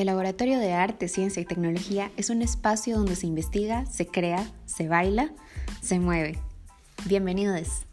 El Laboratorio de Arte, Ciencia y Tecnología es un espacio donde se investiga, se crea, se baila, se mueve. Bienvenidos.